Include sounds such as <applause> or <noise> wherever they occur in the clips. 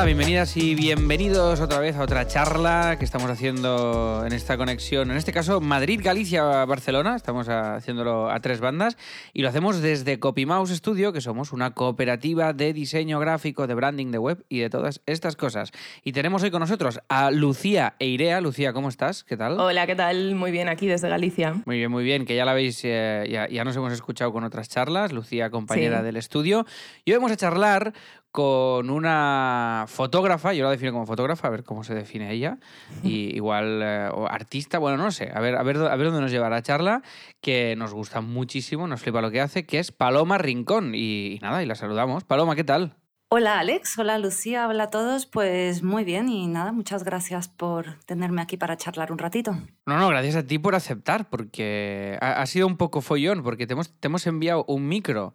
nada, bienvenidas y bienvenidos otra vez a otra charla que estamos haciendo en esta conexión. En este caso, Madrid, Galicia, Barcelona. Estamos haciéndolo a tres bandas y lo hacemos desde CopyMouse Studio, que somos una cooperativa de diseño gráfico, de branding de web y de todas estas cosas. Y tenemos hoy con nosotros a Lucía Eirea. Lucía, ¿cómo estás? ¿Qué tal? Hola, ¿qué tal? Muy bien, aquí desde Galicia. Muy bien, muy bien, que ya la veis, eh, ya, nos hemos escuchado con otras charlas. Lucía, compañera del estudio. Y hoy vamos a charlar con una fotógrafa, yo la defino como fotógrafa, a ver cómo se define ella, y igual eh, o artista, bueno, no sé, a ver, a ver, a ver dónde nos lleva la charla, que nos gusta muchísimo, nos flipa lo que hace, que es Paloma Rincón, y, nada, y la saludamos. Paloma, ¿qué tal? Hola Alex, hola Lucía, hola a todos. Pues muy bien y nada, muchas gracias por tenerme aquí para charlar un ratito. No, no, gracias a ti por aceptar, porque ha, sido un poco follón, porque te hemos, te hemos enviado un micro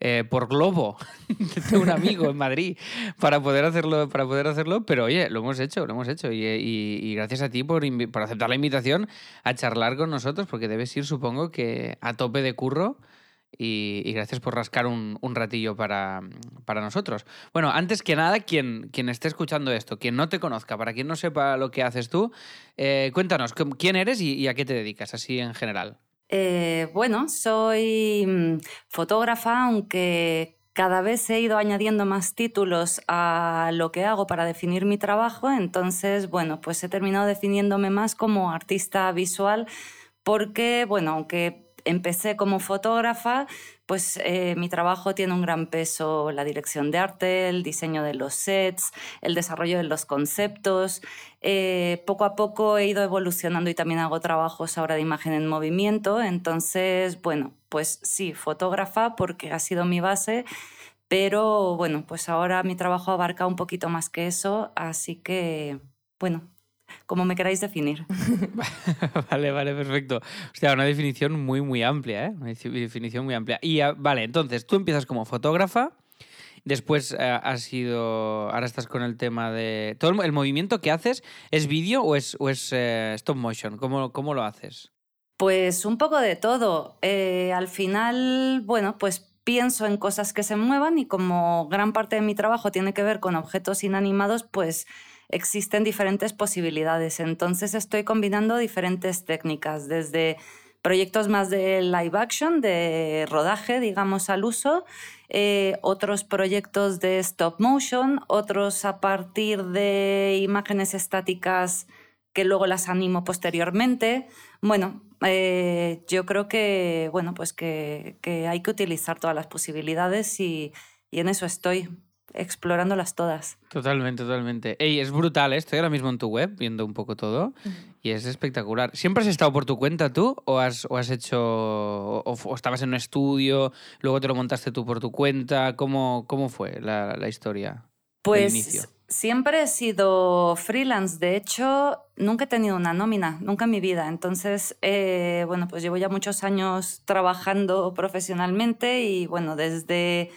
eh, por globo <laughs> de un amigo en Madrid para poder hacerlo, para poder hacerlo, pero oye, lo hemos hecho, lo hemos hecho y, gracias a ti por, por, aceptar la invitación a charlar con nosotros, porque debes ir, supongo que a tope de curro. Y, gracias por rascar un, ratillo para, para, nosotros. Bueno, antes que nada, quien, quien esté escuchando esto, quien no te conozca, para quien no sepa lo que haces tú, eh, cuéntanos quién eres y a qué te dedicas, así en general. Eh, bueno, soy mm, fotógrafa, aunque cada vez he ido añadiendo más títulos a lo que hago para definir mi trabajo, entonces, bueno, pues he terminado definiéndome más como artista visual porque, bueno, aunque empecé como fotógrafa, pues eh, mi trabajo tiene un gran peso la dirección de arte, el diseño de los sets, el desarrollo de los conceptos. Eh, poco a poco he ido evolucionando y también hago trabajos ahora de imagen en movimiento. Entonces, bueno, pues sí, fotógrafa porque ha sido mi base. Pero bueno, pues ahora mi trabajo abarca un poquito más que eso, así que, bueno, como me queráis definir. <laughs> vale, vale, perfecto. Hostia, una definición muy, muy amplia, ¿eh? Una definición muy amplia. Y ah, vale, entonces tú empiezas como fotógrafa, después eh, has sido, ahora estás con el tema de... ¿Todo el, movimiento que haces es vídeo o es, o es eh, stop motion? ¿Cómo, ¿Cómo lo haces? Pues un poco de todo. Eh, al final, bueno, pues pienso en cosas que se muevan y como gran parte de mi trabajo tiene que ver con objetos inanimados, pues existen diferentes posibilidades. Entonces estoy combinando diferentes técnicas, desde proyectos más de live action, de rodaje, digamos, al uso, eh, otros proyectos de stop motion, otros a partir de imágenes estáticas que luego las animo posteriormente. Bueno, eh, yo creo que, bueno, pues que, hay que utilizar todas las posibilidades y, y en eso estoy explorándolas todas. Totalmente, totalmente. Ey, es brutal, ¿eh? estoy ahora mismo en tu web viendo un poco todo y es espectacular. ¿Siempre has estado por tu cuenta tú o has, o has hecho, o, estabas en un estudio, luego te lo montaste tú por tu cuenta? ¿Cómo, cómo fue la, la historia? Pues siempre he sido freelance, de hecho nunca he tenido una nómina, nunca en mi vida. Entonces, eh, bueno, pues llevo ya muchos años trabajando profesionalmente y bueno, desde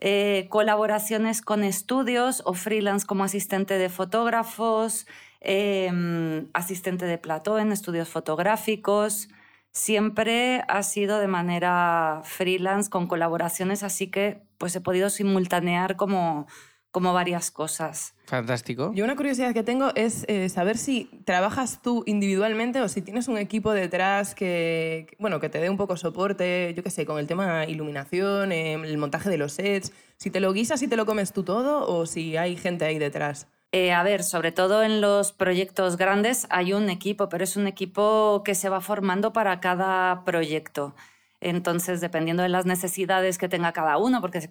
eh, colaboraciones con estudios o freelance como asistente de fotógrafos, em, asistente de plató en estudios fotográficos. Siempre ha sido de manera freelance con colaboraciones, así que pues he podido simultanear como como varias cosas. Fantástico. Yo una curiosidad que tengo es eh, saber si trabajas tú individualmente o si tienes un equipo detrás que, bueno, que te dé un poco soporte, yo qué sé, con el tema iluminación, em, el montaje de los sets, si te lo guisas y te lo comes tú todo o si hay gente ahí detrás. Eh, a ver, sobre todo en los proyectos grandes hay un equipo, pero es un equipo que se va formando para cada proyecto. Entonces, dependiendo de las necesidades que tenga cada uno, porque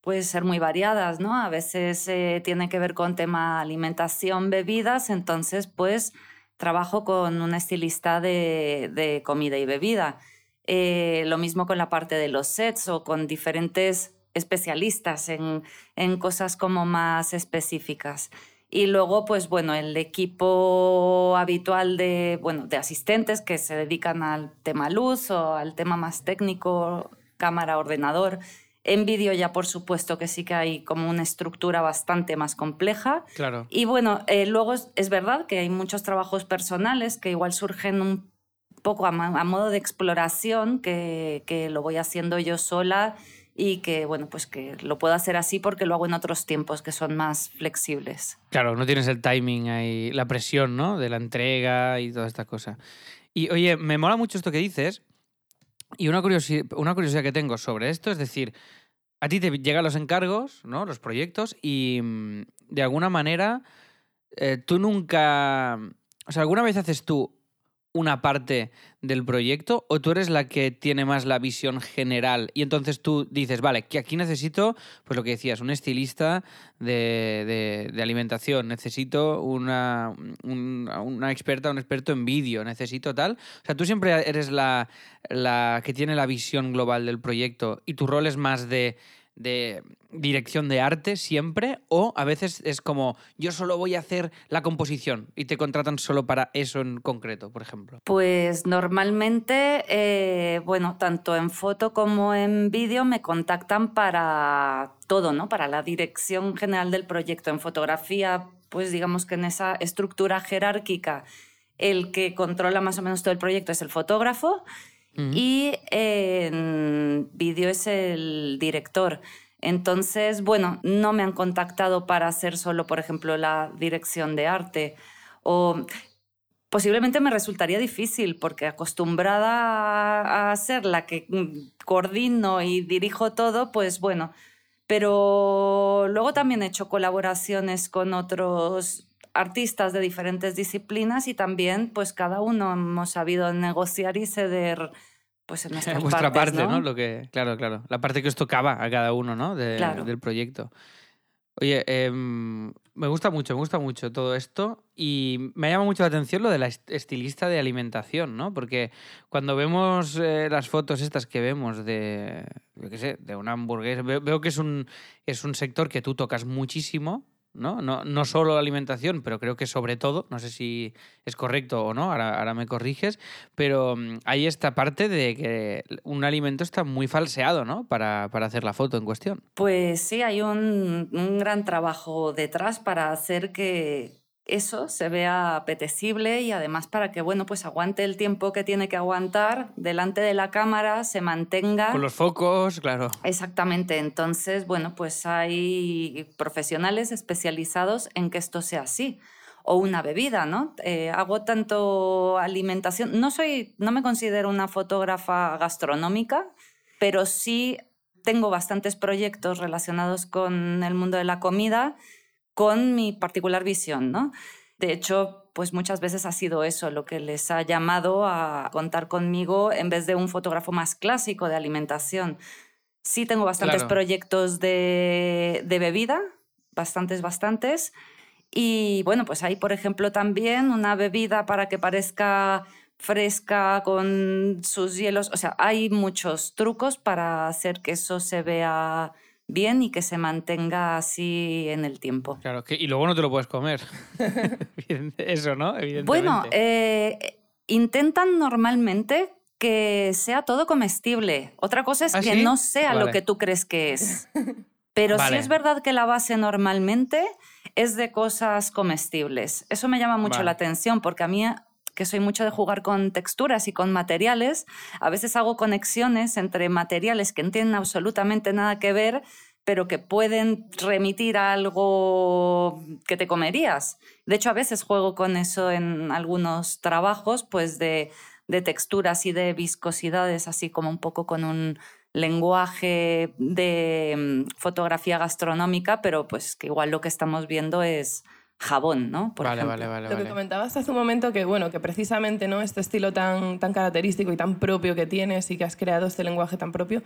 pueden ser muy variadas, ¿no? A veces eh, tiene que ver con tema alimentación, bebidas, entonces pues trabajo con una estilista de, comida y bebida. Eh, lo mismo con la parte de los sets o con diferentes especialistas en, en cosas como más específicas. Y luego, pues bueno, el equipo habitual de, bueno, de asistentes que se dedican al tema luz o al tema más técnico, cámara, ordenador, en vídeo ya por supuesto que sí que hay como una estructura bastante más compleja. Claro. Y bueno, eh, luego es, verdad que hay muchos trabajos personales que igual surgen un poco a, modo de exploración, que, que, lo voy haciendo yo sola y que, bueno, pues que lo puedo hacer así porque lo hago en otros tiempos que son más flexibles. Claro, no tienes el timing ahí, la presión, ¿no? De la entrega y toda esta cosa. Y oye, me mola mucho esto que dices y una curiosidad, que tengo sobre esto es decir, a ti te llegan los encargos, ¿no? Los proyectos y mm, de alguna manera eh, tú nunca... O sea, ¿alguna vez haces tú una parte del proyecto o tú eres la que tiene más la visión general y entonces tú dices, vale, que aquí necesito, pues lo que decías, un estilista de, alimentación, necesito una, una experta, un experto en vídeo, necesito tal. O sea, tú siempre eres la, la que tiene la visión global del proyecto y tu rol es más de de dirección de arte siempre o a veces es como yo solo voy a hacer la composición y te contratan solo para eso en concreto, por ejemplo? Pues normalmente, eh, bueno, tanto en foto como en vídeo me contactan para todo, ¿no? Para la dirección general del proyecto. En fotografía, pues digamos que en esa estructura jerárquica el que controla más o menos todo el proyecto es el fotógrafo y en vídeo es el director. Entonces, bueno, no me han contactado para hacer solo, por ejemplo, la dirección de arte o posiblemente me resultaría difícil porque acostumbrada a ser la que coordino y dirijo todo, pues bueno, pero luego también he hecho colaboraciones con otros artistas de diferentes disciplinas y también pues cada uno hemos sabido negociar y ceder pues en <laughs> nuestras vuestra parte, ¿no? Lo que, claro, claro. La parte que os tocaba a cada uno, ¿no? Del proyecto. Oye, em, me gusta mucho, me gusta mucho todo esto y me llama mucho la atención lo de la estilista de alimentación, ¿no? Porque cuando vemos eh, las fotos estas que vemos de, qué sé, de una hamburguesa, veo, que es un, es un sector que tú tocas muchísimo, ¿no? No, no solo la alimentación, pero creo que sobre todo, no sé si es correcto o no, ahora, ahora me corriges, pero mm, hay esta parte de que un alimento está muy falseado, ¿no? Para, para hacer la foto en cuestión. Pues sí, hay un, un gran trabajo detrás para hacer que, eso se vea apetecible y además para que, bueno, pues aguante el tiempo que tiene que aguantar delante de la cámara, se mantenga. Con los focos, claro. Exactamente. Entonces, bueno, pues hay profesionales especializados en que esto sea así. O una bebida, ¿no? Eh, hago tanto alimentación. No soy, no me considero una fotógrafa gastronómica, pero sí tengo bastantes proyectos relacionados con el mundo de la comida con mi particular visión, ¿no? De hecho, pues muchas veces ha sido eso lo que les ha llamado a contar conmigo en vez de un fotógrafo más clásico de alimentación. Sí tengo bastantes proyectos de, de bebida, bastantes, bastantes. Y bueno, pues hay, por ejemplo, también una bebida para que parezca fresca con sus hielos. O sea, hay muchos trucos para hacer que eso se vea bien y que se mantenga así en el tiempo. Claro, que, y luego no te lo puedes comer. <laughs> Eso, ¿no? Evidentemente. Bueno, eh, intentan normalmente que sea todo comestible. Otra cosa es ¿Ah, que no sea lo que tú crees que es. <laughs> Pero sí es verdad que la base normalmente es de cosas comestibles. Eso me llama mucho la atención porque a mí que soy mucho de jugar con texturas y con materiales, a veces hago conexiones entre materiales que no tienen absolutamente nada que ver, pero que pueden remitir a algo que te comerías. De hecho, a veces juego con eso en algunos trabajos, pues de, de texturas y de viscosidades, así como un poco con un lenguaje de mm, fotografía gastronómica, pero pues que igual lo que estamos viendo es jabón, ¿no? Por vale, vale, vale, Lo que comentabas hace un momento que, bueno, que precisamente ¿no? este estilo tan, tan característico y tan propio que tienes y que has creado este lenguaje tan propio,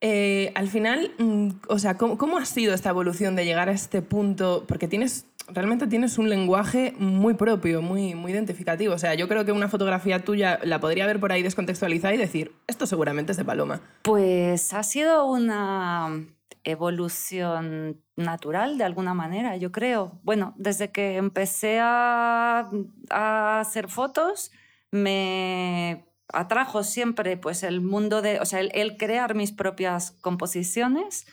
eh, al final, mm, o sea, ¿cómo, ha sido esta evolución de llegar a este punto? Porque tienes, realmente tienes un lenguaje muy propio, muy, muy identificativo. O sea, yo creo que una fotografía tuya la podría ver por ahí descontextualizada y decir, esto seguramente es de Paloma. Pues ha sido una evolución natural de alguna manera, yo creo. Bueno, desde que empecé a, hacer fotos, me atrajo siempre pues el mundo de, o sea, el, crear mis propias composiciones.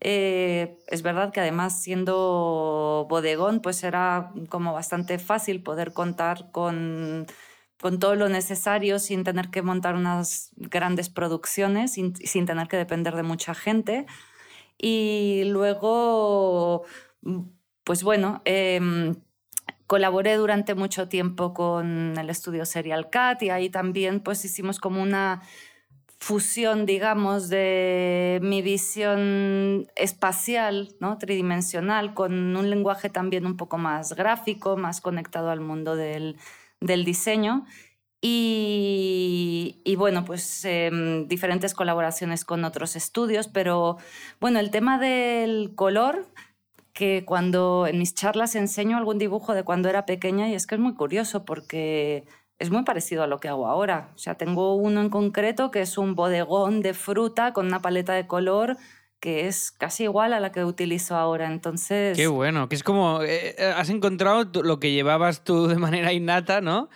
Eh, es verdad que además siendo bodegón, pues era como bastante fácil poder contar con con todo lo necesario sin tener que montar unas grandes producciones, sin, sin tener que depender de mucha gente. Y luego, pues bueno, em, colaboré durante mucho tiempo con el estudio Serial Cat y ahí también pues hicimos como una fusión, digamos, de mi visión espacial, ¿no? tridimensional, con un lenguaje también un poco más gráfico, más conectado al mundo del, del diseño. Y, y, bueno, pues em, diferentes colaboraciones con otros estudios, pero bueno, el tema del color, que cuando en mis charlas enseño algún dibujo de cuando era pequeña, y es que es muy curioso porque es muy parecido a lo que hago ahora. O sea, tengo uno en concreto que es un bodegón de fruta con una paleta de color que es casi igual a la que utilizo ahora. Entonces. Qué bueno, que es como. Eh, eh, has encontrado lo que llevabas tú de manera innata, ¿no?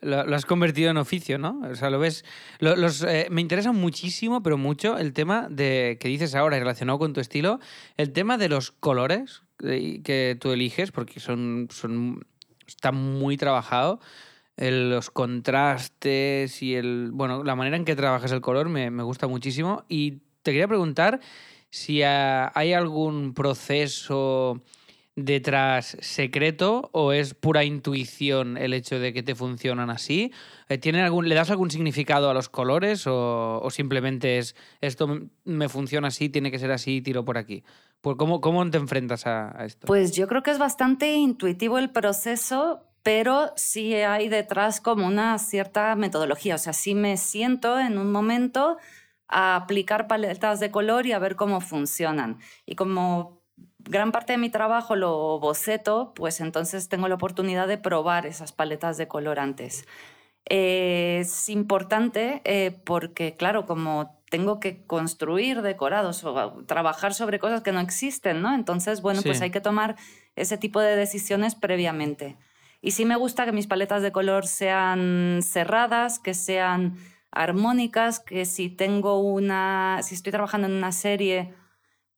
Lo, has convertido en oficio, ¿no? O sea, lo ves. los, eh, me interesa muchísimo, pero mucho, el tema de que dices ahora, relacionado con tu estilo, el tema de los colores que tú eliges, porque son. son está muy trabajado. los contrastes y el. Bueno, la manera en que trabajas el color me, me gusta muchísimo. Y te quería preguntar si hay algún proceso detrás secreto o es pura intuición el hecho de que te funcionan así? Eh, ¿Tiene algún, ¿Le das algún significado a los colores o, simplemente es esto me funciona así, tiene que ser así, tiro por aquí? Pues, ¿Cómo, ¿Cómo te enfrentas a, a esto? Pues yo creo que es bastante intuitivo el proceso, pero sí hay detrás como una cierta metodología. O sea, sí me siento en un momento a aplicar paletas de color y a ver cómo funcionan. Y como gran parte de mi trabajo lo boceto, pues entonces tengo la oportunidad de probar esas paletas de color antes. es importante eh, porque, claro, como tengo que construir decorados o trabajar sobre cosas que no existen, ¿no? Entonces, bueno, pues hay que tomar ese tipo de decisiones previamente. Y sí me gusta que mis paletas de color sean cerradas, que sean armónicas, que si tengo una, si estoy trabajando en una serie,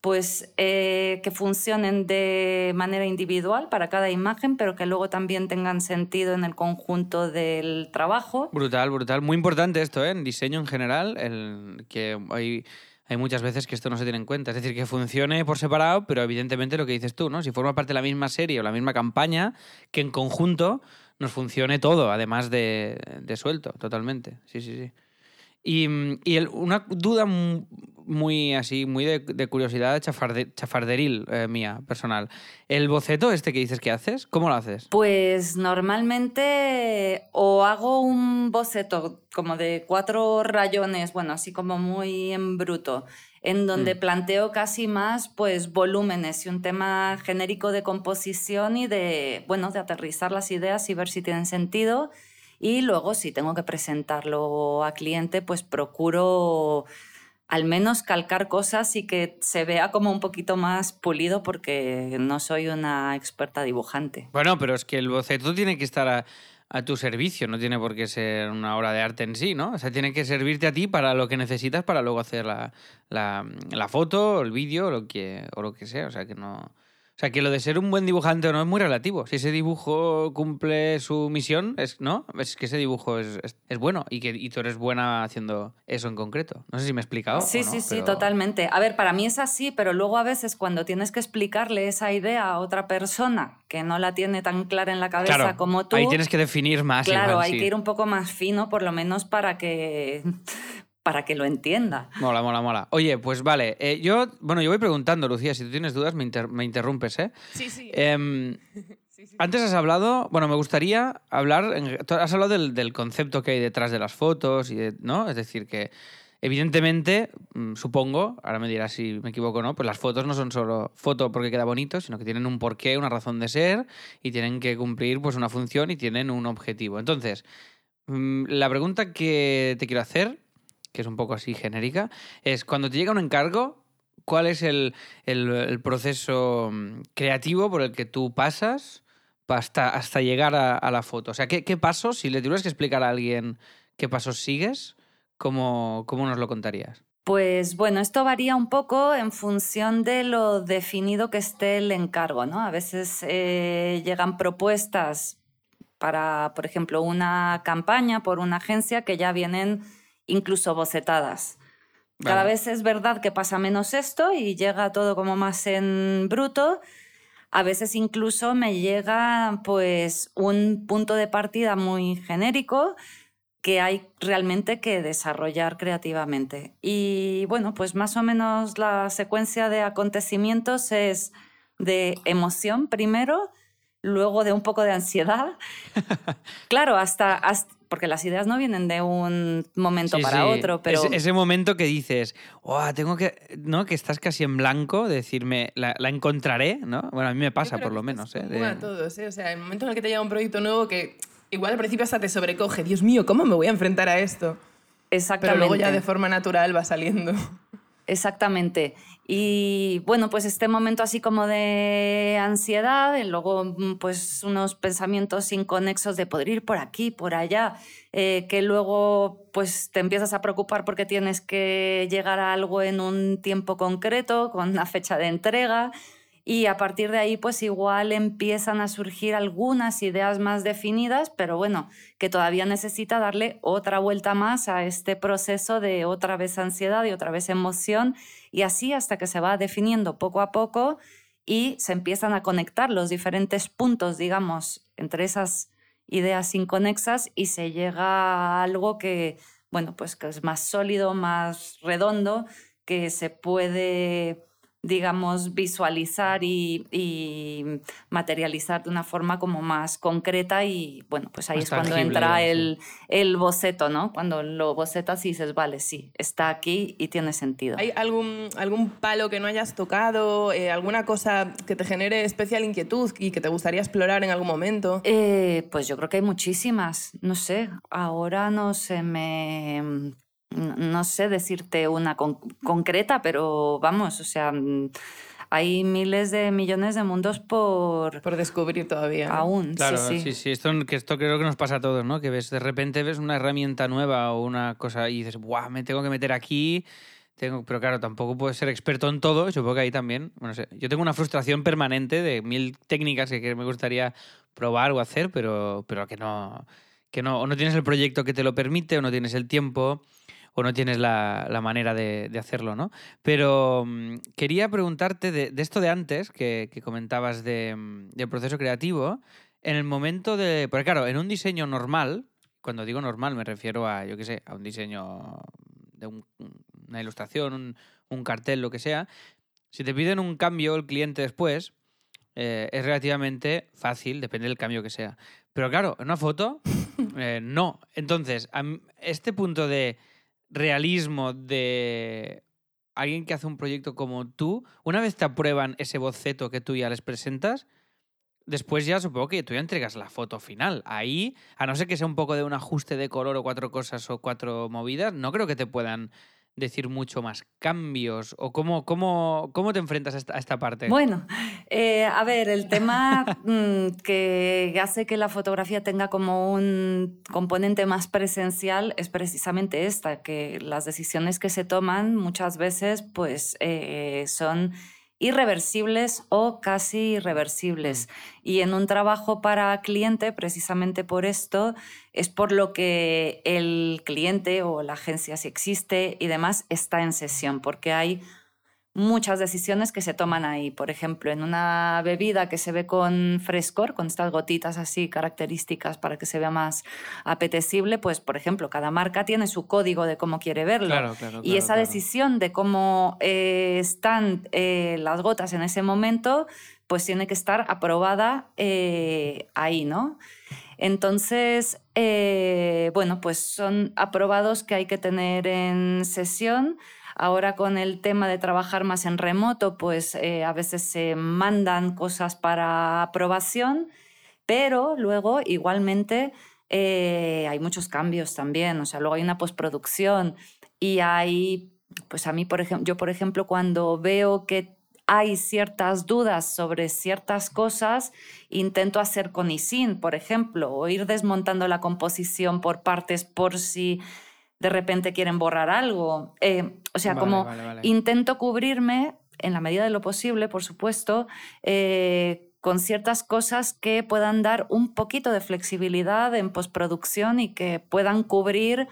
pues eh, que funcionen de manera individual para cada imagen, pero que luego también tengan sentido en el conjunto del trabajo. Brutal, brutal. Muy importante esto, ¿eh? en diseño en general, el, que hay, hay muchas veces que esto no se tiene en cuenta. Es decir, que funcione por separado, pero evidentemente lo que dices tú, ¿no? Si forma parte de la misma serie o la misma campaña, que en conjunto nos funcione todo, además de, de suelto, totalmente. Sí, sí, sí. Y, y una duda muy así, muy de, curiosidad chafarderil eh, mía, personal. ¿El boceto este que dices que haces, cómo lo haces? Pues normalmente o hago un boceto como de cuatro rayones, bueno, así como muy en bruto, en donde mm. planteo casi más pues volúmenes y un tema genérico de composición y de, bueno, de aterrizar las ideas y ver si tienen sentido y luego, si tengo que presentarlo a cliente, pues procuro al menos calcar cosas y que se vea como un poquito más pulido porque no soy una experta dibujante. Bueno, pero es que el boceto tiene que estar a, tu servicio, no tiene por qué ser una obra de arte en sí, ¿no? O sea, tiene que servirte a ti para lo que necesitas para luego hacer la, la, la foto, el vídeo o lo que sea. O sea, que no... O sea, que lo de ser un buen dibujante o no es muy relativo. Si ese dibujo cumple su misión, es, ¿no? Es que ese dibujo es, es, bueno y que y tú eres buena haciendo eso en concreto. No sé si me he explicado. Sí, sí, sí, totalmente. A ver, para mí es así, pero luego a veces cuando tienes que explicarle esa idea a otra persona que no la tiene tan clara en la cabeza como tú. Ahí tienes que definir más. Claro, hay que ir un poco más fino, por lo menos para que para que lo entienda. Mola, mola, mola. Oye, pues vale. Eh, yo, bueno, yo voy preguntando, Lucía, si tú tienes dudas me, interrumpes, ¿eh? Sí, sí. Em, <laughs> antes has hablado, bueno, me gustaría hablar, has hablado del, concepto que hay detrás de las fotos, y ¿no? Es decir, que evidentemente, mm, supongo, ahora me dirás si me equivoco o no, pues las fotos no son solo foto porque queda bonito, sino que tienen un porqué, una razón de ser y tienen que cumplir pues una función y tienen un objetivo. Entonces, mm, la pregunta que te quiero hacer que es un poco así genérica, es cuando te llega un encargo, ¿cuál es el, proceso mm, creativo por el que tú pasas hasta, hasta llegar a, la foto? O sea, ¿qué, ¿qué, pasos, si le tuvieras que explicar a alguien qué pasos sigues, cómo, cómo nos lo contarías? Pues bueno, esto varía un poco en función de lo definido que esté el encargo, ¿no? A veces eh, llegan propuestas para, por ejemplo, una campaña por una agencia que ya vienen incluso bocetadas. Cada vez es verdad que pasa menos esto y llega todo como más en bruto. A veces incluso me llega pues un punto de partida muy genérico que hay realmente que desarrollar creativamente. Y bueno, pues más o menos la secuencia de acontecimientos es de emoción primero, luego de un poco de ansiedad. <laughs> claro, hasta, porque las ideas no vienen de un momento para otro, pero... ese momento que dices, tengo que, ¿no? Que estás casi en blanco, decirme, la, encontraré, ¿no? Bueno, a mí me pasa por lo menos. ¿eh? A todos, ¿eh? O sea, el momento en el que te llega un proyecto nuevo que igual al principio hasta te sobrecoge, Dios mío, ¿cómo me voy a enfrentar a esto? Exactamente. Pero luego ya de forma natural va saliendo. Exactamente. Y bueno, pues este momento así como de ansiedad, y luego mm, pues unos pensamientos inconexos de poder ir por aquí, por allá, eh, que luego pues te empiezas a preocupar porque tienes que llegar a algo en un tiempo concreto, con una fecha de entrega, y a partir de ahí pues igual empiezan a surgir algunas ideas más definidas, pero bueno, que todavía necesita darle otra vuelta más a este proceso de otra vez ansiedad y otra vez emoción y así hasta que se va definiendo poco a poco y se empiezan a conectar los diferentes puntos, digamos, entre esas ideas inconexas y se llega a algo que, bueno, pues que es más sólido, más redondo, que se puede digamos, visualizar y, materializar de una forma como más concreta y bueno, pues ahí es cuando entra el, el, boceto, ¿no? Cuando lo bocetas y dices, vale, sí, está aquí y tiene sentido. ¿Hay algún, algún palo que no hayas tocado, eh, alguna cosa que te genere especial inquietud y que te gustaría explorar en algún momento? Eh, pues yo creo que hay muchísimas, no sé, ahora no se me no sé decirte una concreta, pero vamos, o sea, mm, hay miles de millones de mundos por... Por descubrir todavía. Aún, claro, sí, sí. sí, Esto, que esto creo que nos pasa a todos, ¿no? Que ves, de repente ves una herramienta nueva o una cosa y dices, ¡buah! Me tengo que meter aquí. Tengo, pero claro, tampoco puedes ser experto en todo. Supongo que ahí también. Bueno, sé, yo tengo una frustración permanente de mil técnicas que, me gustaría probar o hacer, pero, pero que no. Que no, o no tienes el proyecto que te lo permite, o no tienes el tiempo, o no tienes la, manera de, hacerlo, ¿no? Pero mm, quería preguntarte de, esto de antes, que, comentabas de, del proceso creativo, en el momento de... Porque claro, en un diseño normal, cuando digo normal me refiero a, yo qué sé, a un diseño de una ilustración, un, cartel, lo que sea, si te piden un cambio el cliente después, eh, es relativamente fácil, depende del cambio que sea. Pero claro, en una foto, <laughs> eh, no. Entonces, este punto de realismo de alguien que hace un proyecto como tú, una vez te aprueban ese boceto que tú ya les presentas, después ya supongo que tú ya entregas la foto final. Ahí, a no ser que sea un poco de un ajuste de color o cuatro cosas o cuatro movidas, no creo que te puedan decir mucho más cambios? ¿O cómo, cómo, cómo te enfrentas a esta, parte? Bueno, eh, a ver, el tema <laughs> mm, que hace que la fotografía tenga como un componente más presencial es precisamente esta, que las decisiones que se toman muchas veces pues, eh, son irreversibles o casi irreversibles. Y en un trabajo para cliente, precisamente por esto, es por lo que el cliente o la agencia, si existe y demás, está en sesión, porque hay muchas decisiones que se toman ahí. Por ejemplo, en una bebida que se ve con frescor, con estas gotitas así características para que se vea más apetecible, pues por ejemplo, cada marca tiene su código de cómo quiere verlo. y esa decisión de cómo eh, están eh, las gotas en ese momento, pues tiene que estar aprobada eh, ahí, ¿no? Entonces, bueno, pues son aprobados que hay que tener en sesión Ahora con el tema de trabajar más en remoto, pues eh, a veces se mandan cosas para aprobación, pero luego igualmente eh, hay muchos cambios también, o sea, luego hay una postproducción y hay, pues a mí, por ejemplo, yo por ejemplo, cuando veo que hay ciertas dudas sobre ciertas cosas, intento hacer con y sin, por ejemplo, o ir desmontando la composición por partes por si de repente quieren borrar algo. Eh, o sea, como intento cubrirme, en la medida de lo posible, por supuesto, eh, con ciertas cosas que puedan dar un poquito de flexibilidad en postproducción y que puedan cubrir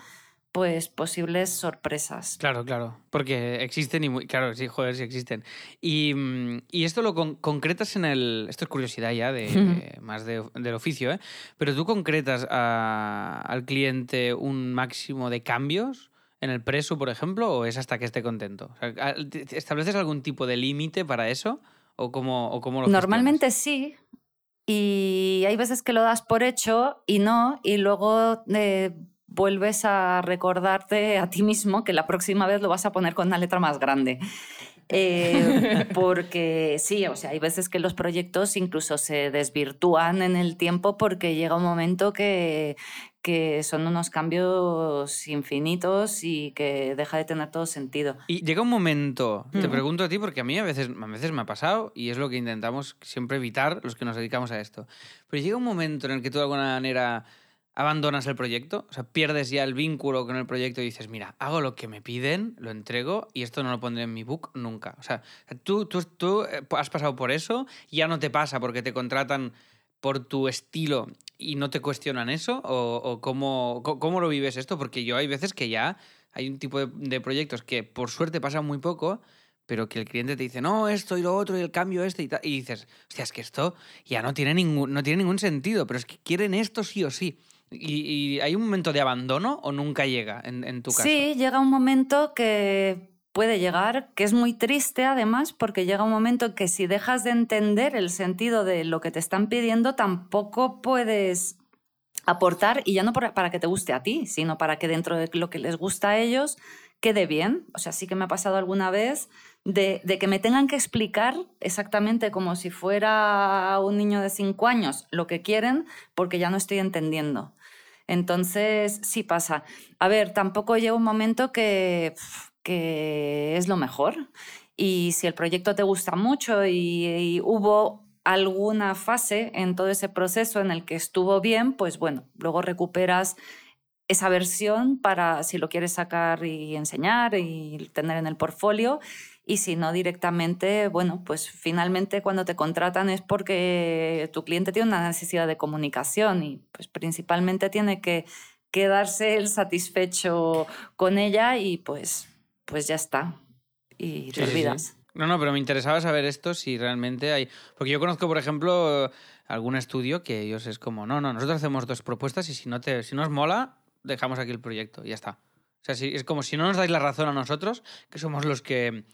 pues posibles sorpresas. Claro, claro, porque existen y muy, claro, sí, joder, sí existen. Y, mm, y esto lo concretas en el, esto es curiosidad ya de, <laughs> más de, del oficio, ¿eh? Pero tú concretas al cliente un máximo de cambios en el preso, por ejemplo, o es hasta que esté contento. ¿Estableces algún tipo de límite para eso o cómo, o cómo lo Normalmente sí. Y hay veces que lo das por hecho y no, y luego eh, vuelves a recordarte a ti mismo que la próxima vez lo vas a poner con una letra más grande. Eh, <laughs> porque sí, o sea, hay veces que los proyectos incluso se desvirtúan en el tiempo porque llega un momento que, que son unos cambios infinitos y que deja de tener todo sentido. Y llega un momento, te pregunto a ti, porque a mí a veces, a veces me ha pasado y es lo que intentamos siempre evitar los que nos dedicamos a esto, pero llega un momento en el que tú de alguna manera abandonas el proyecto, o sea, pierdes ya el vínculo con el proyecto y dices, mira, hago lo que me piden, lo entrego y esto no lo pondré en mi book nunca. O sea, tú, tú, tú eh, has pasado por eso, ya no te pasa porque te contratan por tu estilo y no te cuestionan eso, o, cómo, cómo, lo vives esto, porque yo hay veces que ya hay un tipo de, proyectos que por suerte pasan muy poco, pero que el cliente te dice, no, esto y lo otro, y el cambio este y tal. Y dices, hostia, es que esto ya no tiene ningún, no tiene ningún sentido, pero es que quieren esto sí o sí. ¿Y, hay un momento de abandono o nunca llega en, tu caso? Sí, llega un momento que puede llegar, que es muy triste además, porque llega un momento que si dejas de entender el sentido de lo que te están pidiendo, tampoco puedes aportar, y ya no para que te guste a ti, sino para que dentro de lo que les gusta a ellos quede bien. O sea, sí que me ha pasado alguna vez de, que me tengan que explicar exactamente como si fuera un niño de cinco años lo que quieren, porque ya no estoy entendiendo. Entonces, sí pasa. A ver, tampoco llega un momento que, que es lo mejor. Y si el proyecto te gusta mucho y, hubo alguna fase en todo ese proceso en el que estuvo bien, pues bueno, luego recuperas esa versión para si lo quieres sacar y enseñar y tener en el portfolio y si no directamente, bueno, pues finalmente cuando te contratan es porque tu cliente tiene una necesidad de comunicación y pues principalmente tiene que quedarse él satisfecho con ella y pues, pues ya está. Y te olvidas. No, no, pero me interesaba saber esto si realmente hay. Porque yo conozco, por ejemplo, algún estudio que ellos es como, no, no, nosotros hacemos dos propuestas y si no te, si nos mola, dejamos aquí el proyecto y ya está. O sea, si, es como si no nos dais la razón a nosotros, que somos los que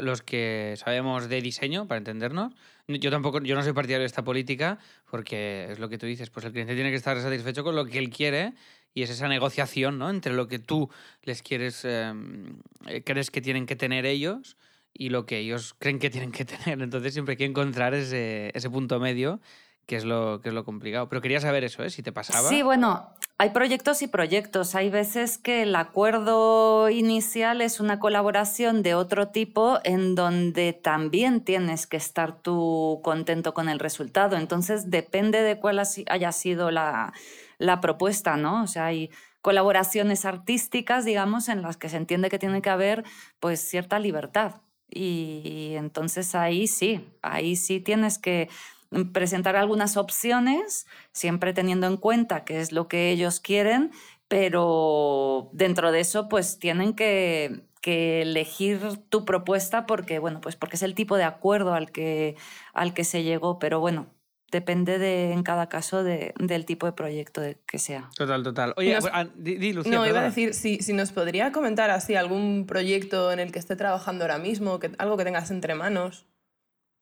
los que sabemos de diseño, para entendernos. Yo tampoco, yo no soy partidario de esta política, porque es lo que tú dices, pues el cliente tiene que estar satisfecho con lo que él quiere y es esa negociación, ¿no? Entre lo que tú les quieres, em, eh, crees que tienen que tener ellos y lo que ellos creen que tienen que tener. Entonces siempre hay que encontrar ese, ese punto medio que es lo, que es lo complicado. Pero quería saber eso, ¿eh? Si te pasaba. Sí, bueno, hay proyectos y proyectos. Hay veces que el acuerdo inicial es una colaboración de otro tipo en donde también tienes que estar tú contento con el resultado. Entonces, depende de cuál haya sido la, la propuesta, ¿no? O sea, hay colaboraciones artísticas, digamos, en las que se entiende que tiene que haber pues cierta libertad. Y entonces ahí sí, ahí sí tienes que presentar algunas opciones, siempre teniendo en cuenta qué es lo que ellos quieren, pero dentro de eso pues tienen que, elegir tu propuesta porque, bueno, pues porque es el tipo de acuerdo al que, al que se llegó, pero bueno, depende de, en cada caso del tipo de proyecto que sea. Total, total. Oye, ah, di, Lucía, No, iba a decir, si, si, nos podría comentar así algún proyecto en el que esté trabajando ahora mismo, que, algo que tengas entre manos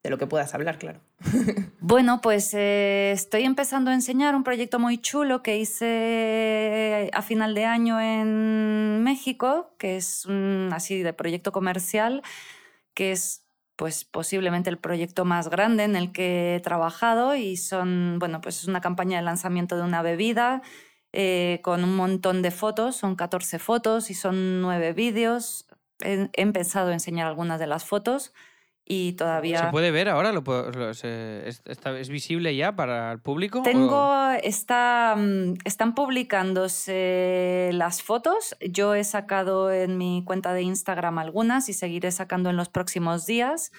de lo que puedas hablar, claro. <laughs> Bueno, pues eh, estoy empezando a enseñar un proyecto muy chulo que hice a final de año en México, que es un, así de proyecto comercial, que es pues posiblemente el proyecto más grande en el que he trabajado y son, bueno, pues es una campaña de lanzamiento de una bebida eh, con un montón de fotos, son 14 fotos y son 9 vídeos. he empezado a enseñar algunas de las fotos y todavía... ¿Se puede ver ahora? ¿Lo, ¿Es visible ya para el público? Tengo, está, mm, están publicándose las fotos. Yo he sacado en mi cuenta de Instagram algunas y seguiré sacando en los próximos días.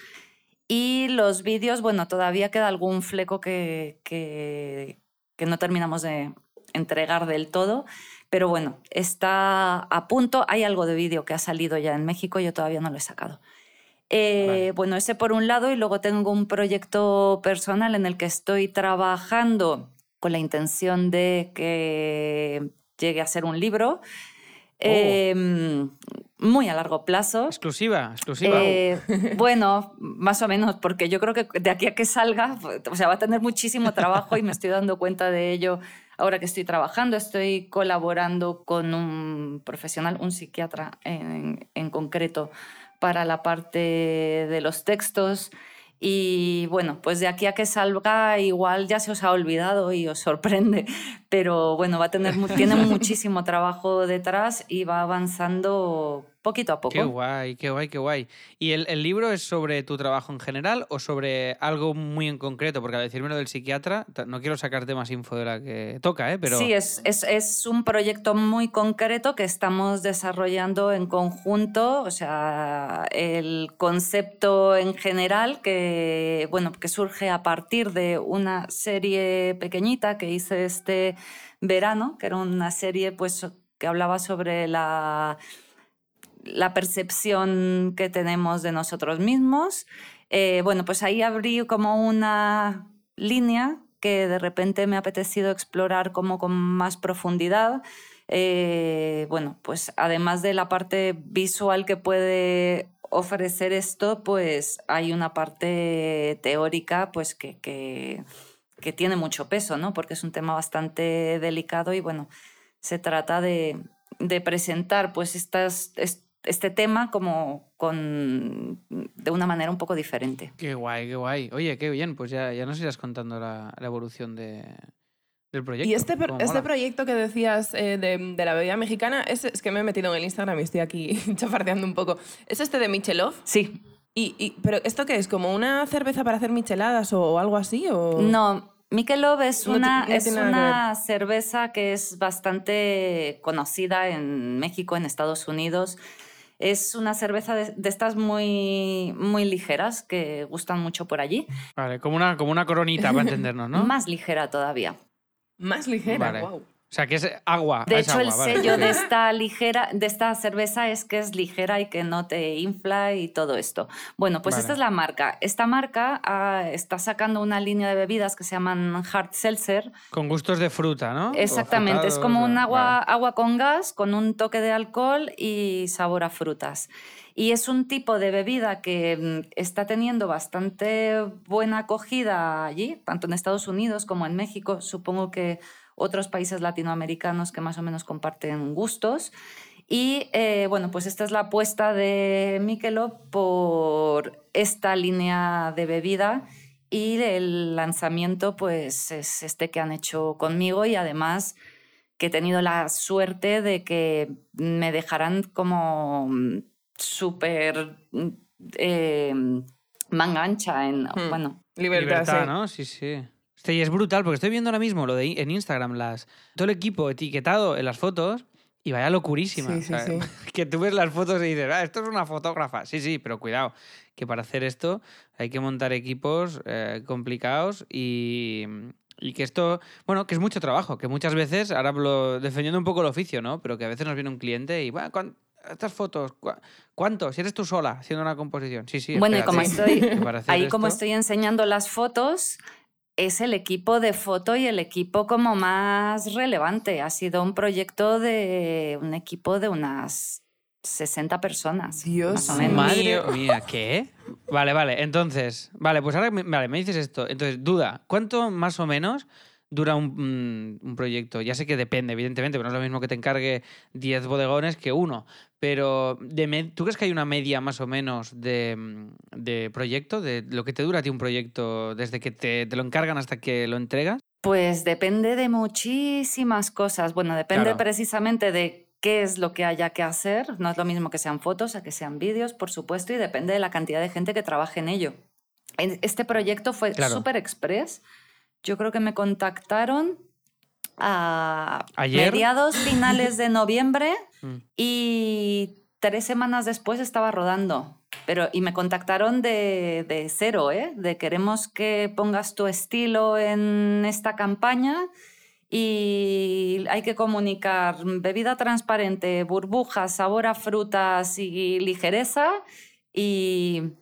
Y los vídeos, bueno, todavía queda algún fleco que, que, que no terminamos de entregar del todo, pero bueno, está a punto. Hay algo de vídeo que ha salido ya en México, yo todavía no lo he sacado. Eh, bueno, ese por un lado y luego tengo un proyecto personal en el que estoy trabajando con la intención de que llegue a ser un libro. Oh. Em, muy a largo plazo. Exclusiva, exclusiva. Eh, <laughs> bueno, más o menos, porque yo creo que de aquí a que salga, o sea, va a tener muchísimo trabajo y me estoy dando cuenta de ello ahora que estoy trabajando. Estoy colaborando con un profesional, un psiquiatra en, en concreto, para la parte de los textos. Y bueno, pues de aquí a que salga igual ya se os ha olvidado y os sorprende, pero bueno, va a tener, tiene <laughs> muchísimo trabajo detrás y va avanzando poquito a poco. Qué guay, qué guay, qué guay. ¿Y el, el, libro es sobre tu trabajo en general o sobre algo muy en concreto? Porque al decirme lo del psiquiatra, no quiero sacarte más info de la que toca, ¿eh? Pero... Sí, es, es, es un proyecto muy concreto que estamos desarrollando en conjunto, o sea, el concepto en general que, bueno, que surge a partir de una serie pequeñita que hice este verano, que era una serie pues que hablaba sobre la la percepción que tenemos de nosotros mismos. Eh, bueno, pues ahí abrí como una línea que de repente me ha apetecido explorar como con más profundidad. Eh, bueno, pues además de la parte visual que puede ofrecer esto, pues hay una parte teórica pues que, que, que tiene mucho peso, ¿no? Porque es un tema bastante delicado y bueno, se trata de, de presentar pues estas, este tema como con, de una manera un poco diferente. Qué guay, qué guay. Oye, qué bien, pues ya, ya nos irás contando la, evolución de, del proyecto. Y este, este proyecto que decías eh, de, la bebida mexicana, es, es, que me he metido en el Instagram y estoy aquí <laughs> chafardeando un poco. ¿Es este de Michelov? Sí. Y, ¿Pero esto qué es? ¿Como una cerveza para hacer micheladas o, algo así? O... No, Michelob es una, es una cerveza que es bastante conocida en México, en Estados Unidos. Es una cerveza de, estas muy, muy ligeras que gustan mucho por allí. Vale, como una, como una coronita para <laughs> entendernos, ¿no? Más ligera todavía. Más ligera, wow. O sea, que es agua. De hecho, el sello de esta ligera, de esta cerveza es que es ligera y que no te infla y todo esto. Bueno, pues esta es la marca. Esta marca ah, está sacando una línea de bebidas que se llaman Hard Seltzer. Con gustos de fruta, ¿no? Exactamente. Es como un agua, agua con gas, con un toque de alcohol y sabor a frutas. Y es un tipo de bebida que mm, está teniendo bastante buena acogida allí, tanto en Estados Unidos como en México. Supongo que otros países latinoamericanos que más o menos comparten gustos. Y eh, bueno, pues esta es la apuesta de Michelob por esta línea de bebida y el lanzamiento pues es este que han hecho conmigo y además que he tenido la suerte de que me dejarán como súper eh, manga ancha en, hmm. bueno... Libertad, ¿no? Sí, sí. Y es brutal, porque estoy viendo ahora mismo lo de en Instagram, las, todo el equipo etiquetado en las fotos y vaya locurísima. <laughs> Que tú ves las fotos y dices, ah, esto es una fotógrafa. Sí, sí, pero cuidado, que para hacer esto hay que montar equipos eh, complicados y, y que esto, bueno, que es mucho trabajo, que muchas veces, ahora hablo defendiendo un poco el oficio, ¿no? Pero que a veces nos viene un cliente y, bueno, estas fotos, ¿cuánto? Si eres tú sola haciendo una composición. Sí, sí. Bueno, y como <laughs> estoy, ahí como estoy enseñando las fotos, es el equipo de foto y el equipo como más relevante. Ha sido un proyecto de un equipo de unas 60 personas. Dios más o menos. Madre mía, ¿qué? Vale, vale. Entonces, vale, pues ahora vale, me dices esto. Entonces, duda, ¿cuánto más o menos dura un, un, proyecto? Ya sé que depende, evidentemente, pero no es lo mismo que te encargue 10 bodegones que uno. Pero, de ¿tú crees que hay una media más o menos de, de, proyecto? De lo que te dura a ti un proyecto desde que te, te lo encargan hasta que lo entregas? Pues depende de muchísimas cosas. Bueno, depende precisamente de qué es lo que haya que hacer. No es lo mismo que sean fotos a que sean vídeos, por supuesto, y depende de la cantidad de gente que trabaje en ello. Este proyecto fue súper express yo creo que me contactaron a mediados finales <laughs> de noviembre mm. y tres semanas después estaba rodando. Pero, y me contactaron de, de cero, ¿eh? De queremos que pongas tu estilo en esta campaña y hay que comunicar bebida transparente, burbujas, sabor a frutas y ligereza y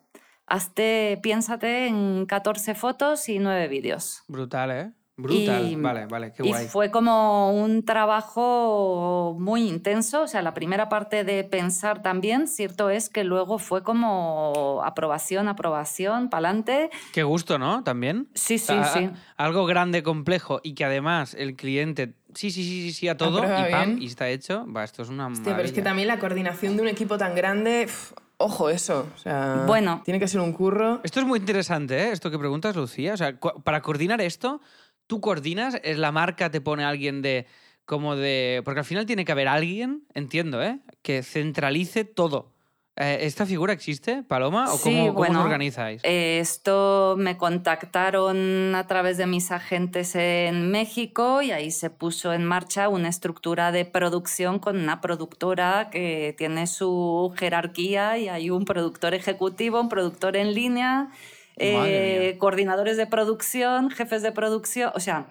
hazte, piénsate en 14 fotos y 9 vídeos. Brutal, ¿eh? Brutal, vale, vale, qué guay. Y fue como un trabajo muy intenso, o sea, la primera parte de pensar también, cierto es que luego fue como aprobación, aprobación, pa'lante. Qué gusto, ¿no? También. Sí, sí, sí. Algo grande, complejo y que además el cliente sí, sí, sí, sí, sí a todo y pam, y está hecho. Va, esto es una Hostia, pero es que también la coordinación de un equipo tan grande, ojo eso, o sea, bueno, tiene que ser un curro. Esto es muy interesante, ¿eh? Esto que preguntas, Lucía, o sea, para coordinar esto tú coordinas, es la marca, te pone alguien de como de. Porque al final tiene que haber alguien, entiendo, ¿eh? Que centralice todo. Eh, ¿Esta figura existe, Paloma? ¿O cómo, cómo organizáis? Eh, esto me contactaron a través de mis agentes en México y ahí se puso en marcha una estructura de producción con una productora que tiene su jerarquía y hay un productor ejecutivo, un productor en línea eh, coordinadores de producción, jefes de producción, o sea,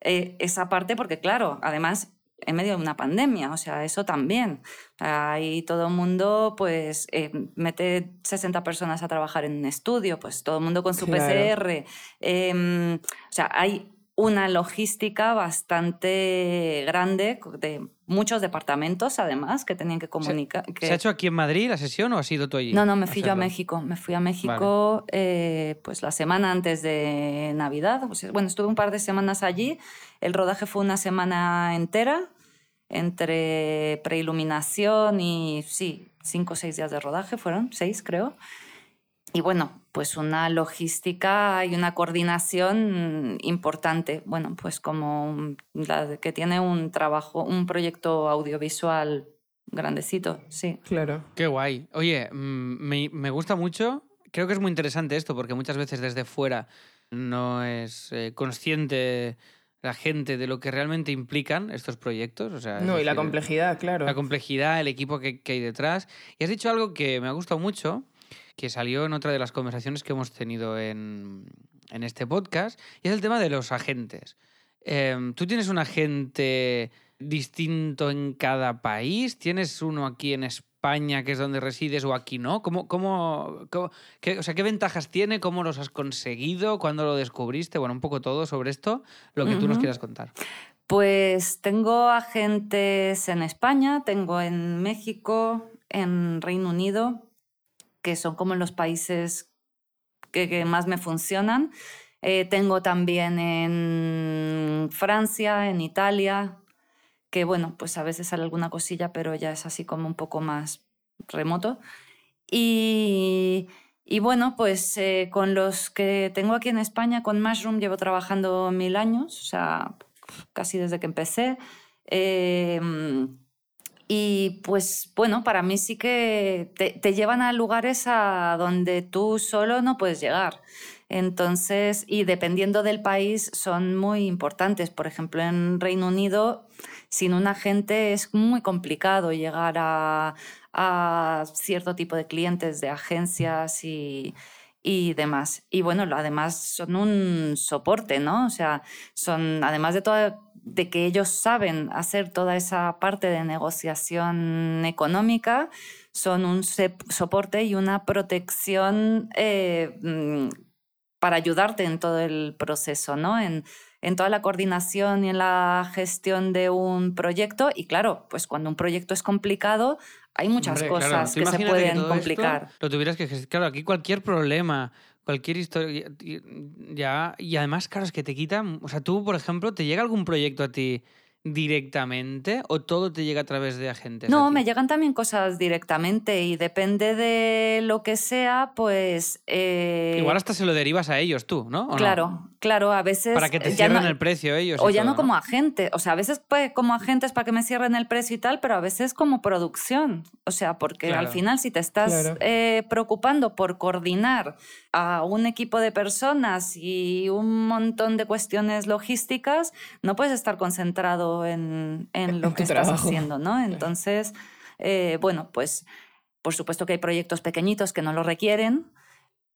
eh, esa parte, porque claro, además en medio de una pandemia, o sea, eso también. Ahí todo el mundo, pues, eh, mete 60 personas a trabajar en un estudio, pues todo el mundo con su PCR. Em, o sea, hay una logística bastante grande de muchos departamentos, además, que tenían que comunicar. ¿Se, ¿Se ha hecho aquí en Madrid la sesión o has ido tú allí? No, no, me fui yo a México. Me fui a México eh, pues la semana antes de Navidad. Bueno, estuve un par de semanas allí. El rodaje fue una semana entera, entre preiluminación y, sí, cinco o seis días de rodaje fueron, seis creo. Y bueno, pues una logística y una coordinación importante. Bueno, pues como la que tiene un trabajo, un proyecto audiovisual grandecito, sí. Claro. Qué guay. Oye, mm, me, gusta mucho. Creo que es muy interesante esto porque muchas veces desde fuera no es eh, consciente la gente de lo que realmente implican estos proyectos. O sea, no, y la complejidad, claro. La complejidad, el equipo que, que hay detrás. Y has dicho algo que me ha gustado mucho que salió en otra de las conversaciones que hemos tenido en, este podcast, y es el tema de los agentes. Em, ¿Tú tienes un agente distinto en cada país? ¿Tienes uno aquí en España, que es donde resides, o aquí no? ¿Cómo, cómo, qué, o sea, ¿Qué ventajas tiene? ¿Cómo los has conseguido? ¿Cuándo lo descubriste? Bueno, un poco todo sobre esto, lo que tú nos quieras contar. Pues tengo agentes en España, tengo en México, en Reino Unido, que son como los países que, más me funcionan. Eh, tengo también en Francia, en Italia, que bueno, pues a veces sale alguna cosilla, pero ya es así como un poco más remoto. Y, y bueno, pues eh, con los que tengo aquí en España, con Mushroom, llevo trabajando mil años, o sea, casi desde que empecé. Eh, y pues bueno, para mí sí que te, llevan a lugares a donde tú solo no puedes llegar. Entonces, y dependiendo del país, son muy importantes. Por ejemplo, en Reino Unido, sin un agente es muy complicado llegar a, a cierto tipo de clientes de agencias y, y demás. Y bueno, además son un soporte, ¿no? O sea, son, además de todo de que ellos saben hacer toda esa parte de negociación económica, son un soporte y una protección eh, mm, para ayudarte en todo el proceso, ¿no? En, en toda la coordinación y en la gestión de un proyecto. Y claro, pues cuando un proyecto es complicado, hay muchas cosas que se pueden complicar. lo tuvieras que Claro, aquí cualquier problema, cualquier historia. Ya, y además, claro, es que te quitan. O sea, tú, por ejemplo, ¿te llega algún proyecto a ti directamente o todo te llega a través de agentes? No, me llegan también cosas directamente y depende de lo que sea, pues... Eh, Igual hasta se lo derivas a ellos tú, ¿no? claro, claro, a veces... Para que te cierren el precio ellos. O ya no como agente, o sea, a veces pues, como agentes para que me cierren el precio y tal, pero a veces como producción. O sea, porque al final si te estás eh, preocupando por coordinar a un equipo de personas y un montón de cuestiones logísticas, no puedes estar concentrado en, <laughs> lo que estás haciendo, ¿no? Entonces, eh, bueno, pues Por supuesto que hay proyectos pequeñitos que no lo requieren,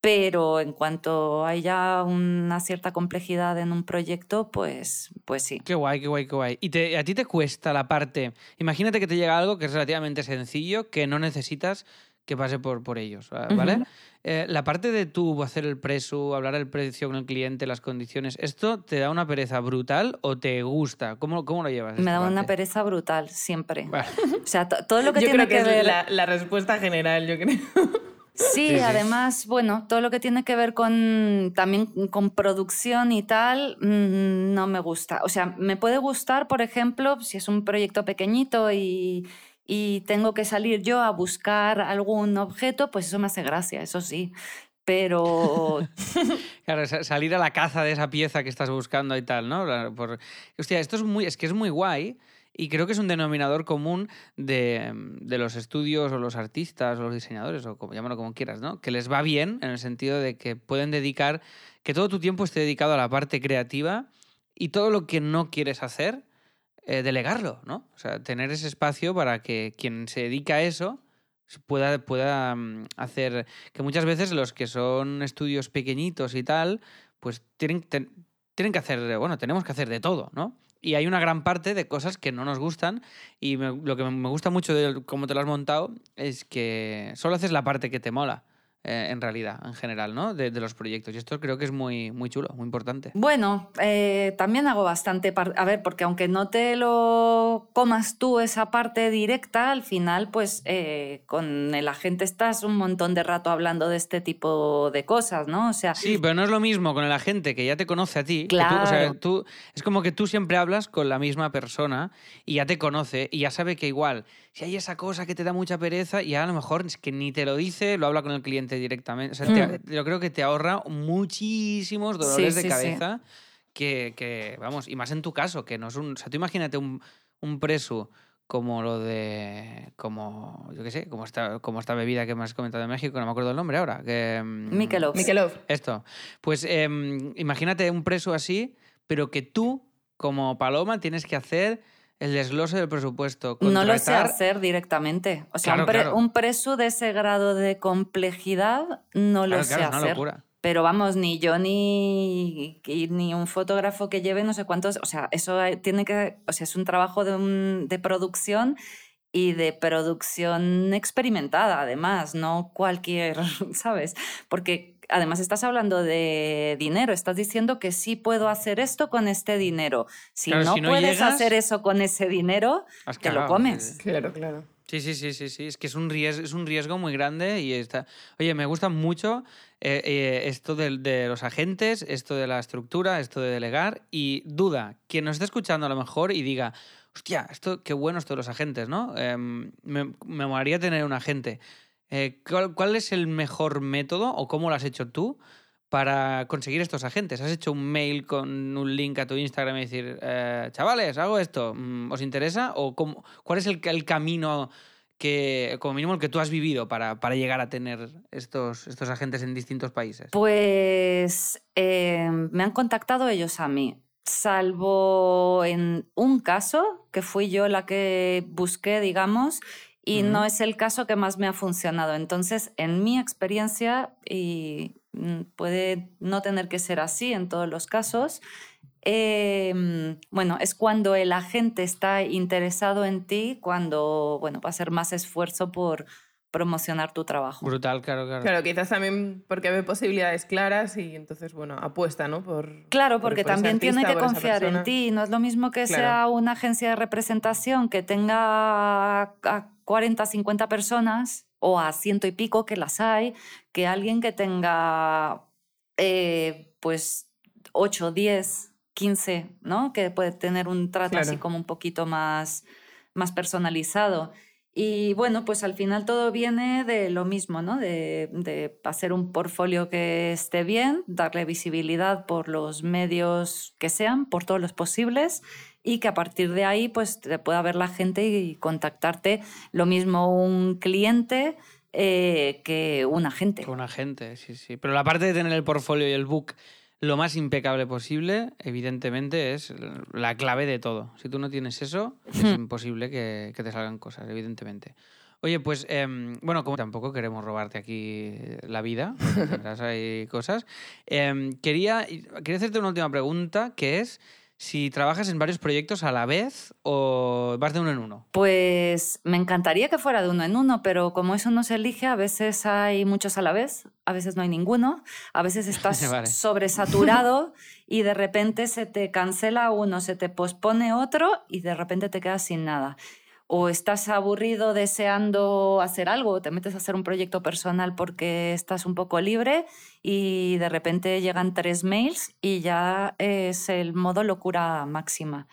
pero en cuanto haya una cierta complejidad en un proyecto, pues, pues sí. Qué guay, qué guay, qué guay. ¿Y te- a ti te cuesta la parte? Imagínate que te llega algo que es relativamente sencillo, que no necesitas que pase por, por ellos, ¿va- ¿vale? Ujú. Eh, la parte de tú hacer el precio, hablar el precio con el cliente, las condiciones, ¿esto te da una pereza brutal o te gusta? ¿Cómo, cómo lo llevas? Me da una parte? pereza brutal, siempre. Vale. O sea, to- todo lo que yo tiene creo que, que, es ver... la, la respuesta general, yo creo. Sí, además, bueno, todo lo que tiene que ver con también con producción y tal, mm, no me gusta. O sea, me puede gustar, por ejemplo, si es un proyecto pequeñito y, y tengo que salir yo a buscar algún objeto, pues eso me hace gracia, eso sí. Pero <laughs> Claro, sa- salir a la caza de esa pieza que estás buscando y tal, ¿no? Por... Hostia, esto es muy, es que es muy guay y creo que es un denominador común de, de los estudios o los artistas o los diseñadores o como llámalo como quieras, ¿no? Que les va bien en el sentido de que pueden dedicar, que todo tu tiempo esté dedicado a la parte creativa y todo lo que no quieres hacer, eh, delegarlo, ¿no? O sea, tener ese espacio para que quien se dedica a eso pueda, pueda mm, hacer que muchas veces los que son estudios pequeñitos y tal, pues tienen, ten- tienen que hacer, bueno, tenemos que hacer de todo, ¿no? Y hay una gran parte de cosas que no nos gustan y lo que me gusta mucho de cómo te lo has montado es que solo haces la parte que te mola, eh, en realidad, en general, ¿no? De, de los proyectos. Y esto creo que es muy, muy chulo, muy importante. Bueno, eh, también hago bastante. A ver, porque aunque no te lo comas tú esa parte directa, al final, pues eh, con el agente estás un montón de rato hablando de este tipo de cosas, ¿no? O sea, Sí, pero no es lo mismo con la gente que ya te conoce a ti. que tú- o sea, Claro. tú, es como que tú siempre hablas con la misma persona y ya te conoce y ya sabe que igual, si hay esa cosa que te da mucha pereza, ya a lo mejor es que ni te lo dice, lo habla con el cliente directamente. O sea, te- yo creo que te ahorra muchísimos dolores de sí, sí. cabeza que, que, vamos, y más en tu caso, que no es un... O sea, tú imagínate un, un preso como lo de... como, yo qué sé, como esta, como esta bebida que me has comentado de México, no me acuerdo el nombre ahora. Que, mm, Michelob. Mikelov. esto. Pues em, imagínate un preso así, pero que tú, como Paloma, tienes que hacer el desglose del presupuesto. No lo sé hacer directamente. O sea, Claro, un, pre- claro. un preso de ese grado de complejidad no lo Claro, sé es una hacer. locura. Pero vamos, ni yo ni, ni un fotógrafo que lleve no sé cuántos. O sea, eso tiene que. O sea, es un trabajo de, un- de producción y de producción experimentada, además, no cualquier, <laughs> ¿sabes? Porque además estás hablando de dinero, estás diciendo que sí puedo hacer esto con este dinero. Si, Claro, no, si no puedes llegas- hacer eso con ese dinero, te lo comes. Claro, claro. Sí, sí, sí, sí, sí. Es que es un riesgo, es un riesgo muy grande y está. Oye, me gusta mucho eh, eh, esto de, los agentes, esto de la estructura, esto de delegar. Y duda, quien nos esté escuchando a lo mejor y diga, hostia, esto qué bueno esto de los agentes, ¿no? Em, me, me molaría tener un agente. Eh, ¿cuál, es el mejor método o cómo lo has hecho tú para conseguir estos agentes? ¿Has hecho un mail con un link a tu Instagram y decir, eh, chavales, hago esto, mm, ¿os interesa? ¿O cómo- cuál es el, camino que, como mínimo, el que tú has vivido para, llegar a tener estos, estos agentes en distintos países? Pues eh, me han contactado ellos a mí, salvo en un caso, que fui yo la que busqué, digamos, y no es el caso que más me ha funcionado. Entonces, en mi experiencia, y mm, puede no tener que ser así en todos los casos, eh, bueno, es cuando el agente está interesado en ti, cuando, bueno, va a hacer más esfuerzo por promocionar tu trabajo. Brutal, claro, claro. Claro, quizás también porque ve posibilidades claras y entonces, bueno, apuesta, ¿no? Por, Claro, por- porque por también tiene que confiar en ti. No es lo mismo que Claro. sea una agencia de representación que tenga a a 40, 50 personas o a ciento y pico, que las hay, que alguien que tenga eh, pues 8, 10, 15, ¿no? Que puede tener un trato así como un poquito más, más personalizado. Y bueno, pues al final todo viene de lo mismo, ¿no? De, de hacer un portfolio que esté bien, darle visibilidad por los medios que sean, por todos los posibles, y que a partir de ahí pues te pueda ver la gente y contactarte lo mismo un cliente eh, que un agente. Un agente, sí, sí. Pero la parte de tener el portfolio y el book lo más impecable posible, evidentemente, es la clave de todo. Si tú no tienes eso, es Hmm. imposible que, que te salgan cosas, evidentemente. Oye, pues, em, bueno, como tampoco queremos robarte aquí la vida, <laughs> tendrás ahí cosas, em, quería, quería hacerte una última pregunta, que es si trabajas en varios proyectos a la vez o vas de uno en uno. Pues me encantaría que fuera de uno en uno, pero como eso no se elige, a veces hay muchos a la vez, a veces no hay ninguno, a veces <laughs> estás Vale. sobresaturado <laughs> y de repente se te cancela uno, se te pospone otro y de repente te quedas sin nada. O estás aburrido deseando hacer algo, te metes a hacer un proyecto personal porque estás un poco libre y de repente llegan tres mails y ya es el modo locura máxima.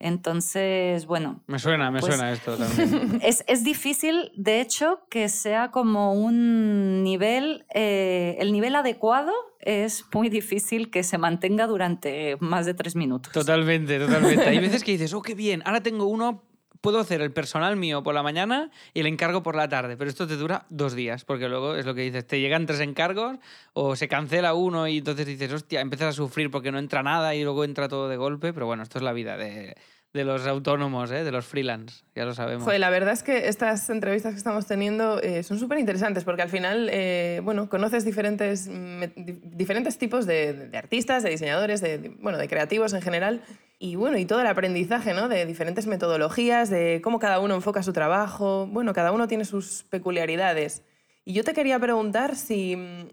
Entonces, bueno, Me suena, me Pues- suena esto también. <laughs> es, es difícil, de hecho, que sea como un nivel, eh, el nivel adecuado es muy difícil que se mantenga durante más de tres minutos. Totalmente, totalmente. Hay veces que <laughs> dices, oh, qué bien, ahora tengo uno, puedo hacer el personal mío por la mañana y el encargo por la tarde, pero esto te dura dos días, porque luego es lo que dices, te llegan tres encargos o se cancela uno y entonces dices, hostia, empiezas a sufrir porque no entra nada y luego entra todo de golpe, pero bueno, esto es la vida de, de los autónomos, ¿eh? de los freelance, ya lo sabemos. Joder, la verdad es que estas entrevistas que estamos teniendo eh, son súper interesantes porque al final, eh, bueno, conoces diferentes, diferentes tipos de, artistas, de diseñadores, de, bueno, de creativos en general y bueno, y todo el aprendizaje, ¿no? De diferentes metodologías, de cómo cada uno enfoca su trabajo, bueno, cada uno tiene sus peculiaridades. Y yo te quería preguntar si, mm,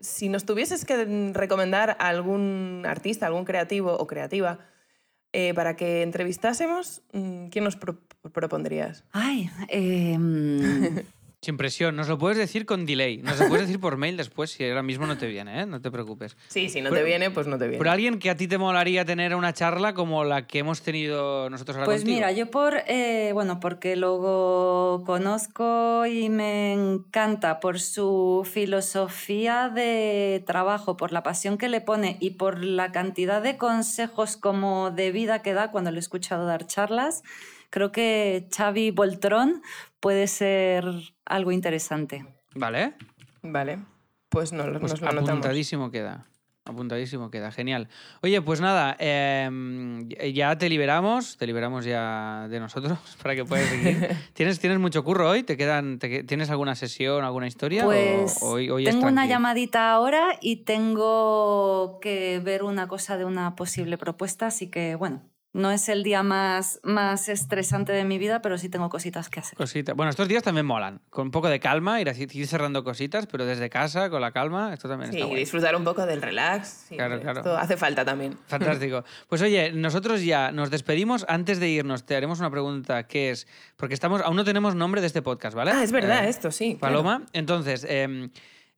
si nos tuvieses que recomendar a algún artista, algún creativo o creativa eh, para que entrevistásemos, mm, ¿quién nos pro- propondrías? Ay, em, <laughs> Sin presión, nos lo puedes decir con delay, nos lo puedes decir por mail después si ahora mismo no te viene, ¿eh? no te preocupes. Sí, si no Pero- te viene, pues no te viene. Por alguien que a ti te molaría tener una charla como la que hemos tenido nosotros ahora pues contigo. mira, yo por, eh, bueno, porque luego conozco y me encanta por su filosofía de trabajo, por la pasión que le pone y por la cantidad de consejos como de vida que da cuando lo he escuchado dar charlas, creo que Xavi Boltrón puede ser algo interesante. Vale. Vale, pues no, Pues nos lo anotamos. apuntadísimo queda. Apuntadísimo queda, genial. Oye, pues nada, em, ya te liberamos, te liberamos ya de nosotros <laughs> para que puedas seguir. <laughs> ¿Tienes, ¿Tienes mucho curro hoy? ¿Te quedan, te ¿Tienes alguna sesión, alguna historia? o Pues hoy, hoy es tengo una llamadita ahora y tengo que ver una cosa de una posible propuesta, así que bueno, no es el día más, más estresante de mi vida, pero sí tengo cositas que hacer. Cosita. Bueno, estos días también molan. Con un poco de calma, ir, así- ir cerrando cositas, pero desde casa, con la calma, esto también Sí, está guay. disfrutar un poco del relax. sí, Claro, claro. Esto hace falta también. <laughs> Fantástico. Pues oye, nosotros ya nos despedimos. Antes de irnos, te haremos una pregunta que es, porque estamos, aún no tenemos nombre de este podcast, ¿vale? Ah, es verdad, Eh, esto sí. claro. Paloma. Entonces, eh,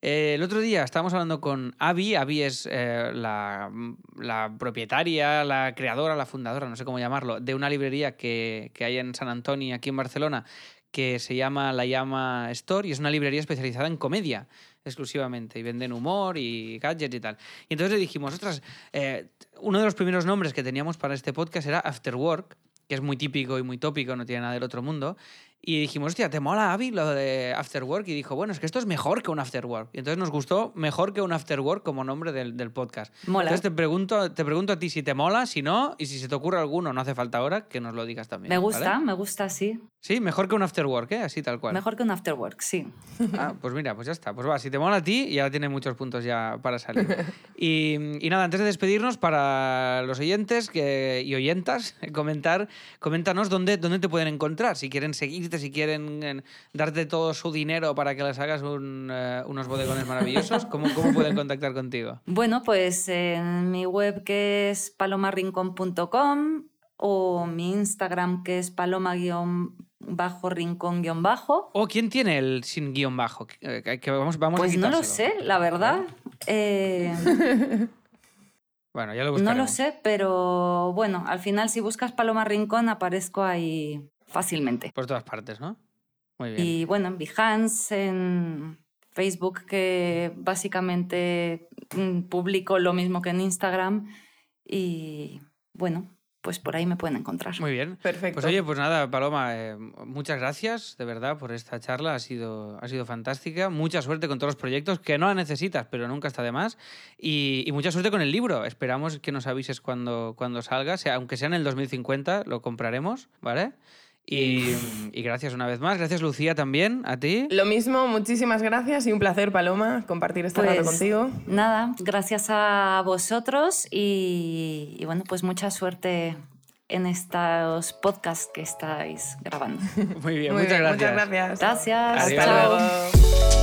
eh, el otro día estábamos hablando con Avi. Avi es eh, la, propietaria, la creadora, la fundadora, no sé cómo llamarlo, de una librería que, que hay en San Antonio, aquí en Barcelona, que se llama La Llama Store y es una librería especializada en comedia exclusivamente y venden humor y gadgets y tal. Y entonces le dijimos, ostras, eh, uno de los primeros nombres que teníamos para este podcast era After Work, que es muy típico y muy tópico, no tiene nada del otro mundo. Y dijimos, hostia, ¿te mola, Avi, lo de After Work? Y dijo, bueno, es que esto es mejor que un After Work. Y entonces nos gustó mejor que un After Work como nombre del, del podcast. Mola. Entonces te pregunto, te pregunto a ti si te mola, si no, y si se te ocurre alguno, no hace falta ahora, que nos lo digas también. Me ¿vale? gusta, me gusta, sí. Sí, mejor que un After Work, ¿eh? Así tal cual. Mejor que un after work, sí. Ah, pues mira, pues ya está. Pues va, si te mola a ti, ya tiene muchos puntos ya para salir. <laughs> Y, y nada, antes de despedirnos, para los oyentes que, y oyentas, <laughs> comentar, coméntanos dónde, dónde te pueden encontrar. Si quieren si quieren eh, darte todo su dinero para que les hagas un, eh, unos bodegones maravillosos, ¿cómo, ¿cómo pueden contactar contigo? Bueno, pues en mi web que es palomarrincón.com o mi Instagram que es paloma-rincón-bajo. ¿O quién tiene el sin guion bajo? Que, que- que vamos, vamos a Pues no lo sé, la verdad. Eh, <laughs> Bueno, ya lo no buscaremos. lo sé, pero bueno, al final si buscas Paloma Rincón aparezco ahí fácilmente. Por todas partes, ¿no? Muy bien. Y bueno, en Behance, en Facebook, que básicamente mm, publico lo mismo que en Instagram. Y bueno, pues por ahí me pueden encontrar. Muy bien. Perfecto. Pues oye, pues nada, Paloma, eh, muchas gracias de verdad por esta charla, ha sido, ha sido fantástica. Mucha suerte con todos los proyectos, que no la necesitas, pero nunca está de más. Y, y mucha suerte con el libro. Esperamos que nos avises cuando, cuando salga, sea, aunque sea en el 2050, lo compraremos, ¿vale? Y, y, gracias una vez más. Gracias, Lucía, también. A ti. Lo mismo, muchísimas gracias y un placer, Paloma, compartir este pues, rato contigo. Nada, gracias a vosotros y, y, bueno, pues mucha suerte en estos podcasts que estáis grabando. <laughs> Muy bien, Muy muchas bien, gracias. Muchas gracias. Gracias. Adiós. Hasta chao. luego.